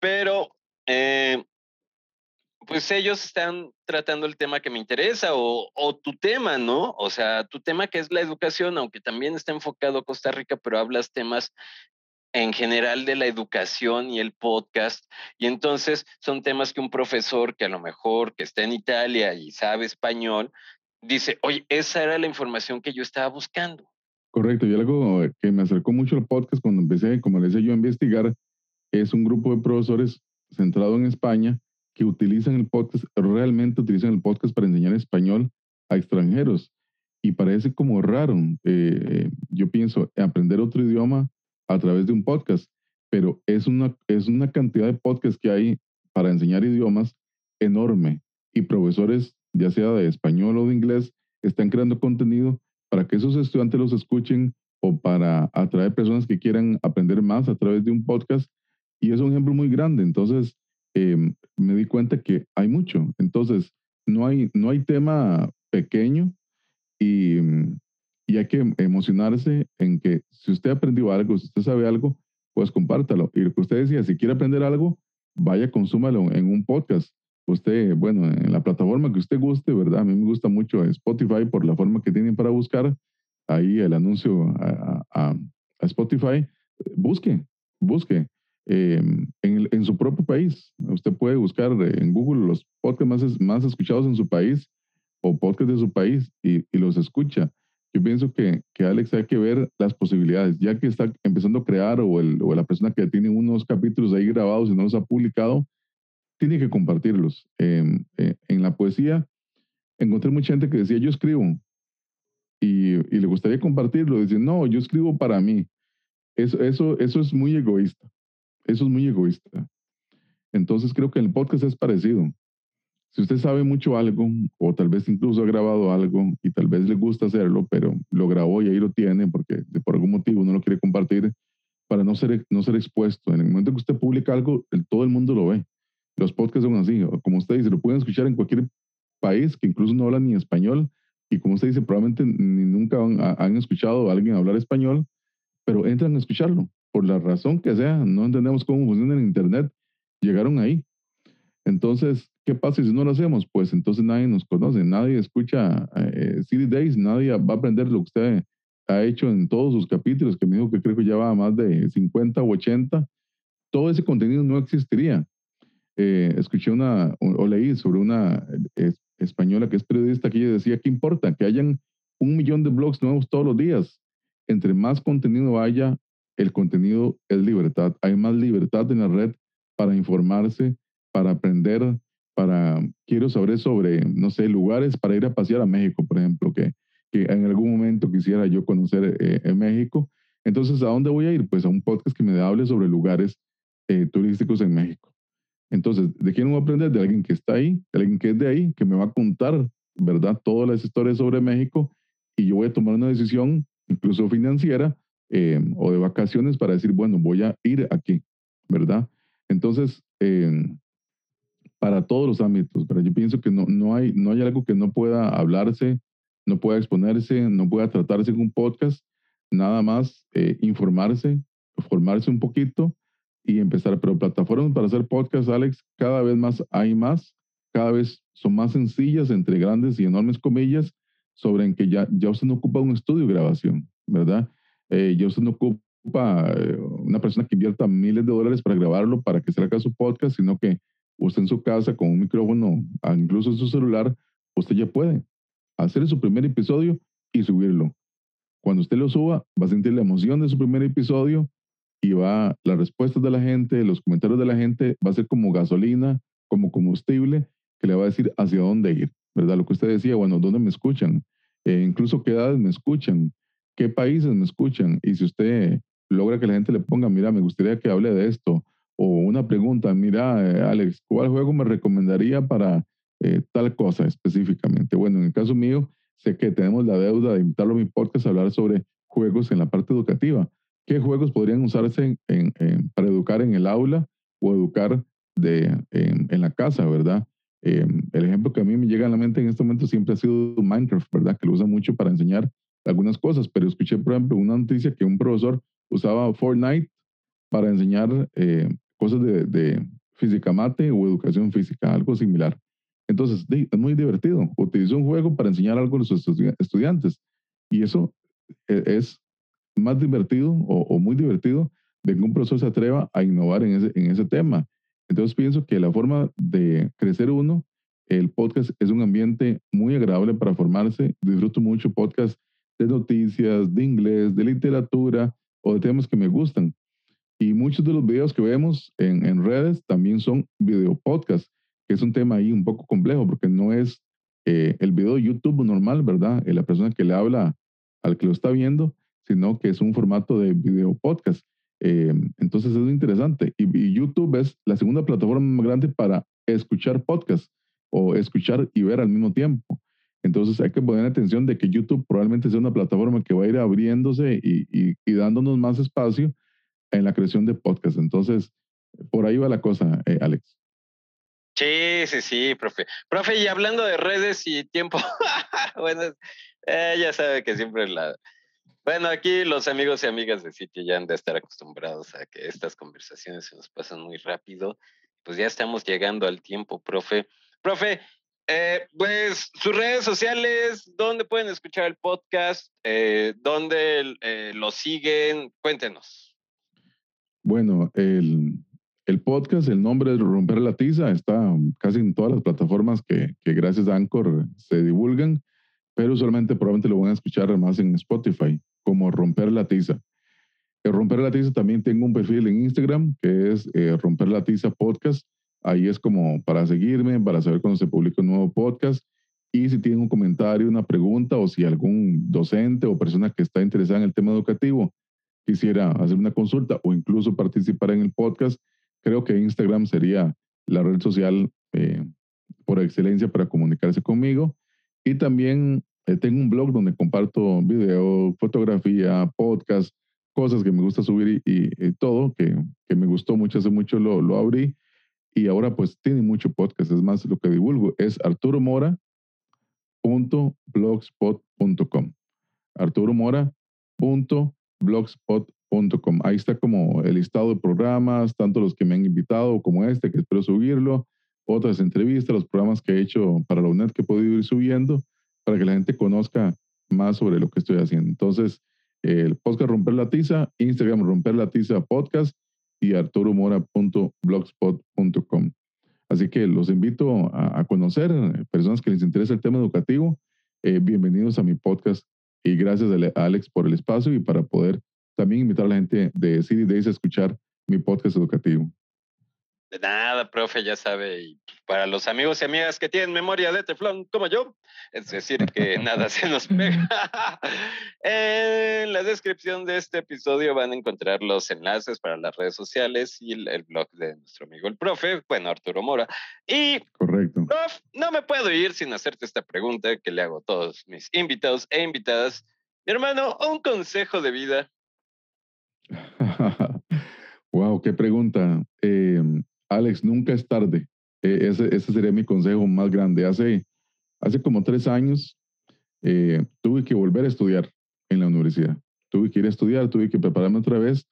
pero, eh, pues ellos están tratando el tema que me interesa o, tu tema, ¿no? O sea, tu tema que es la educación, aunque también está enfocado a Costa Rica, pero hablas temas en general de la educación y el podcast. Y entonces son temas que un profesor que a lo mejor que está en Italia y sabe español, dice, oye, esa era la información que yo estaba buscando. Correcto, y algo que me acercó mucho al podcast cuando empecé, como les decía yo, a investigar, es un grupo de profesores centrado en España que utilizan el podcast, realmente utilizan el podcast para enseñar español a extranjeros. Y parece como raro, eh, yo pienso, aprender otro idioma a través de un podcast, pero es una, es una cantidad de podcasts que hay para enseñar idiomas enorme. Y profesores, ya sea de español o de inglés, están creando contenido para que esos estudiantes los escuchen o para atraer personas que quieran aprender más a través de un podcast. Y es un ejemplo muy grande. Entonces, em, me di cuenta que hay mucho. Entonces, no hay, no hay tema pequeño y, y hay que emocionarse en que si usted aprendió algo, si usted sabe algo, pues compártalo. Y lo que usted decía, si quiere aprender algo, vaya, consúmalo en un podcast usted, bueno, en la plataforma que usted guste, ¿verdad? A mí me gusta mucho Spotify por la forma que tienen para buscar ahí el anuncio a, Spotify. Busque, busque. Em, en, su propio país. Usted puede buscar en Google los podcasts más, más escuchados en su país o podcasts de su país y, y los escucha. Yo pienso que, que, Alex hay que ver las posibilidades, ya que está empezando a crear o, el, o la persona que tiene unos capítulos ahí grabados y no los ha publicado, tiene que compartirlos. Em, eh, en la poesía encontré mucha gente que decía, yo escribo y, y le gustaría compartirlo. Dice, no, yo escribo para mí. Eso, eso, eso es muy egoísta. Eso es muy egoísta. Entonces creo que el podcast es parecido. Si usted sabe mucho algo, o tal vez incluso ha grabado algo y tal vez le gusta hacerlo, pero lo grabó y ahí lo tiene porque por algún motivo no lo quiere compartir para no ser, no ser expuesto. En el momento que usted publica algo, todo el mundo lo ve. Los podcasts son así, como usted dice, lo pueden escuchar en cualquier país que incluso no habla ni español y como usted dice, probablemente ni nunca han, escuchado a alguien hablar español, pero entran a escucharlo. Por la razón que sea, no entendemos cómo funciona el Internet, llegaron ahí. Entonces, ¿qué pasa si no lo hacemos? Pues entonces nadie nos conoce, nadie escucha eh, City Days, nadie va a aprender lo que usted ha hecho en todos sus capítulos, que me dijo que creo que ya va a más de 50 o 80. Todo ese contenido no existiría. Eh, escuché una, o, leí sobre una española que es periodista que ella decía, ¿qué importa? Que hayan un millón de blogs nuevos todos los días. Entre más contenido haya, el contenido es libertad. Hay más libertad en la red para informarse, para aprender, para, quiero saber sobre, no sé, lugares para ir a pasear a México, por ejemplo, que, que en algún momento quisiera yo conocer eh, en México. Entonces, ¿a dónde voy a ir? Pues a un podcast que me hable sobre lugares eh, turísticos en México. Entonces, ¿de quién voy a aprender? De alguien que está ahí, de alguien que es de ahí, que me va a contar, ¿verdad? Todas las historias sobre México y yo voy a tomar una decisión, incluso financiera eh, o de vacaciones, para decir, bueno, voy a ir aquí, ¿verdad? Entonces, eh, para todos los ámbitos, pero yo pienso que no, no, hay, no hay algo que no pueda hablarse, no pueda exponerse, no pueda tratarse en un podcast, nada más eh, informarse, formarse un poquito y empezar. Pero plataformas para hacer podcast, Alex, cada vez más hay más, cada vez son más sencillas, entre grandes y enormes comillas, sobre en que ya, ya usted no ocupa un estudio de grabación, ¿verdad? Eh, ya usted no ocupa eh, una persona que invierta miles de dólares para grabarlo, para que salga su podcast, sino que usted en su casa con un micrófono, incluso en su celular, usted ya puede hacer su primer episodio y subirlo. Cuando usted lo suba, va a sentir la emoción de su primer episodio y va, las respuestas de la gente, los comentarios de la gente, va a ser como gasolina, como combustible, que le va a decir hacia dónde ir, ¿verdad? Lo que usted decía, bueno, ¿dónde me escuchan? Eh, incluso qué edades me escuchan, qué países me escuchan. Y si usted logra que la gente le ponga, mira, me gustaría que hable de esto, o una pregunta, mira, eh, Alex, ¿cuál juego me recomendaría para eh, tal cosa específicamente? Bueno, en el caso mío, sé que tenemos la deuda de invitarlo a mi podcast a hablar sobre juegos en la parte educativa qué juegos podrían usarse para educar en el aula o educar de, en, la casa, ¿verdad? Em, el ejemplo que a mí me llega a la mente en este momento siempre ha sido Minecraft, ¿verdad? Que lo usa mucho para enseñar algunas cosas, pero escuché, por ejemplo, una noticia que un profesor usaba Fortnite para enseñar eh, cosas de, de, física mate o educación física, algo similar. Entonces, es muy divertido. Utilizó un juego para enseñar algo a los estudiantes. Y eso e, es más divertido o, muy divertido de que un profesor se atreva a innovar en ese, en ese tema. Entonces pienso que la forma de crecer uno, el podcast es un ambiente muy agradable para formarse. Disfruto mucho podcast de noticias, de inglés, de literatura o de temas que me gustan. Y muchos de los videos que vemos en, en redes también son video podcast, que es un tema ahí un poco complejo porque no es eh, el video de YouTube normal, ¿verdad? Eh, la persona que le habla al que lo está viendo, sino que es un formato de video podcast. Eh, entonces es muy interesante. Y, YouTube es la segunda plataforma más grande para escuchar podcast o escuchar y ver al mismo tiempo. Entonces hay que poner atención de que YouTube probablemente sea una plataforma que va a ir abriéndose y, y, dándonos más espacio en la creación de podcast. Entonces, por ahí va la cosa, eh, Alex. Sí, sí, sí, profe. Profe, y hablando de redes y tiempo, bueno, eh, ya sabe que siempre la, bueno, aquí los amigos y amigas de sitio ya han de estar acostumbrados a que estas conversaciones se nos pasan muy rápido. Pues ya estamos llegando al tiempo, profe. Profe, eh, pues sus redes sociales, ¿dónde pueden escuchar el podcast? Eh, ¿Dónde eh, lo siguen? Cuéntenos. Bueno, el, el, podcast, el nombre es Romper la Tiza, está casi en todas las plataformas que, que gracias a Anchor se divulgan, pero solamente probablemente lo van a escuchar más en Spotify, como Romper la Tiza. El Romper la Tiza también tengo un perfil en Instagram que es Romper la Tiza Podcast Ahí es como para seguirme, para saber cuando se publica un nuevo podcast. Y si tienen un comentario, una pregunta o si algún docente o persona que está interesada en el tema educativo quisiera hacer una consulta o incluso participar en el podcast, creo que Instagram sería la red social eh, por excelencia para comunicarse conmigo. Y también eh, tengo un blog donde comparto video, fotografía, podcast, cosas que me gusta subir y, todo, que, que, me gustó mucho, hace mucho lo, lo abrí y ahora pues tiene mucho podcast. Es más, lo que divulgo es arturomora.blogspot.com. arturomora.blogspot.com. Ahí está como el listado de programas, tanto los que me han invitado como este, que espero subirlo, otras entrevistas, los programas que he hecho para la UNED que he podido ir subiendo, para que la gente conozca más sobre lo que estoy haciendo. Entonces, el podcast Romper la Tiza, Instagram Romper la Tiza Podcast y arturomora.blogspot.com. Así que los invito a, conocer, eh, personas que les interesa el tema educativo, eh, bienvenidos a mi podcast y gracias a Alex por el espacio y para poder también invitar a la gente de City Days a escuchar mi podcast educativo. De nada, profe, ya sabe. Y para los amigos y amigas que tienen memoria de teflón como yo, es decir, que nada se nos pega. en la descripción de este episodio van a encontrar los enlaces para las redes sociales y el, blog de nuestro amigo el profe, bueno, Arturo Mora. Y, correcto. Prof, no me puedo ir sin hacerte esta pregunta que le hago a todos mis invitados e invitadas. Mi hermano, un consejo de vida. wow, qué pregunta. Eh, Alex, nunca es tarde. E, ese, ese, sería mi consejo más grande. Hace, hace como tres años eh, tuve que volver a estudiar en la universidad. Tuve que ir a estudiar, tuve que prepararme otra vez.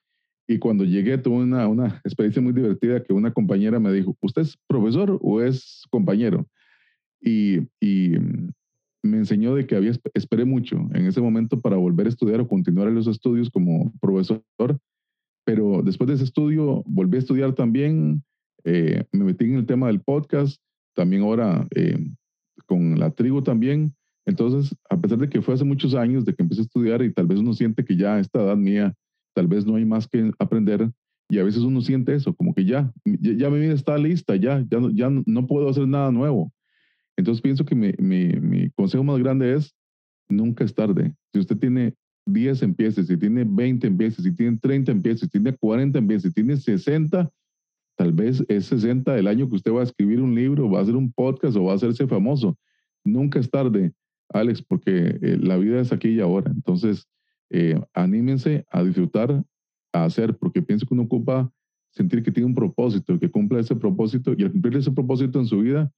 Y cuando llegué tuve una, una experiencia muy divertida que una compañera me dijo, ¿usted es profesor o es compañero? Y, y me enseñó de que había, esperé mucho en ese momento para volver a estudiar o continuar en los estudios como profesor. Pero después de ese estudio volví a estudiar también eh, me metí en el tema del podcast, también ahora eh, con la tribu también. Entonces, a pesar de que fue hace muchos años de que empecé a estudiar y tal vez uno siente que ya a esta edad mía, tal vez no hay más que aprender y a veces uno siente eso, como que ya, ya, mi vida está lista, ya, ya, ya no puedo hacer nada nuevo. Entonces pienso que mi, mi, consejo más grande es, nunca es tarde. Si usted tiene 10 empiezas, si tiene 20 empiezas, si tiene 30 empiezas, si tiene 40 empiezas, si tiene 60, Tal vez es 60 del año que usted va a escribir un libro, va a hacer un podcast o va a hacerse famoso. Nunca es tarde, Alex, porque eh, la vida es aquí y ahora. Entonces, eh, anímense a disfrutar, a hacer, porque pienso que uno ocupa sentir que tiene un propósito, que cumpla ese propósito y al cumplir ese propósito en su vida,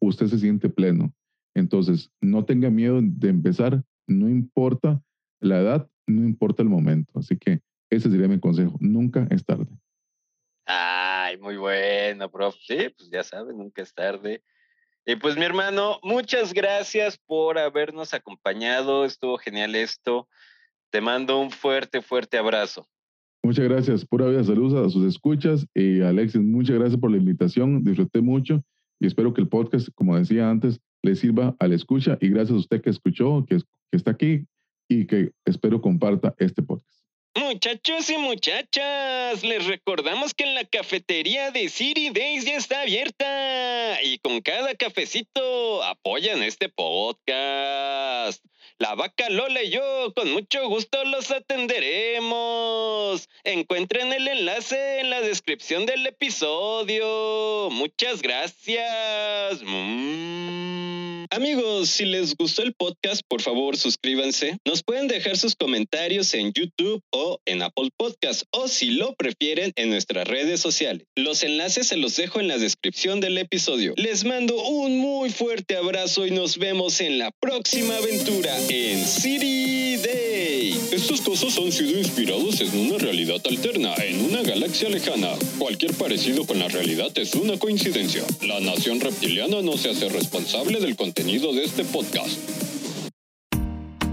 usted se siente pleno. Entonces, no tenga miedo de empezar, no importa la edad, no importa el momento. Así que ese sería mi consejo, nunca es tarde. Ay, muy bueno, profe. Sí, pues ya saben, nunca es tarde. Y pues mi hermano, muchas gracias por habernos acompañado. Estuvo genial esto. Te mando un fuerte, fuerte abrazo. Muchas gracias. Pura vida, saludos a sus escuchas. Y Alexis, muchas gracias por la invitación. Disfruté mucho y espero que el podcast, como decía antes, le sirva a la escucha. Y gracias a usted que escuchó, que, que está aquí y que espero comparta este podcast. Muchachos y muchachas, les recordamos que la cafetería de City Days ya está abierta y con cada cafecito apoyan este podcast. La vaca Lola y yo con mucho gusto los atenderemos. Encuentren el enlace en la descripción del episodio. Muchas gracias. Mm. Amigos, si les gustó el podcast, por favor suscríbanse. Nos pueden dejar sus comentarios en YouTube o en Apple Podcast o si lo prefieren en nuestras redes sociales. Los enlaces se los dejo en la descripción del episodio. Les mando un muy fuerte abrazo y nos vemos en la próxima aventura en City Day. Estos cosas han sido inspirados en una realidad alterna, en una galaxia lejana. Cualquier parecido con la realidad es una coincidencia. La nación reptiliana no se hace responsable del contenido de este podcast.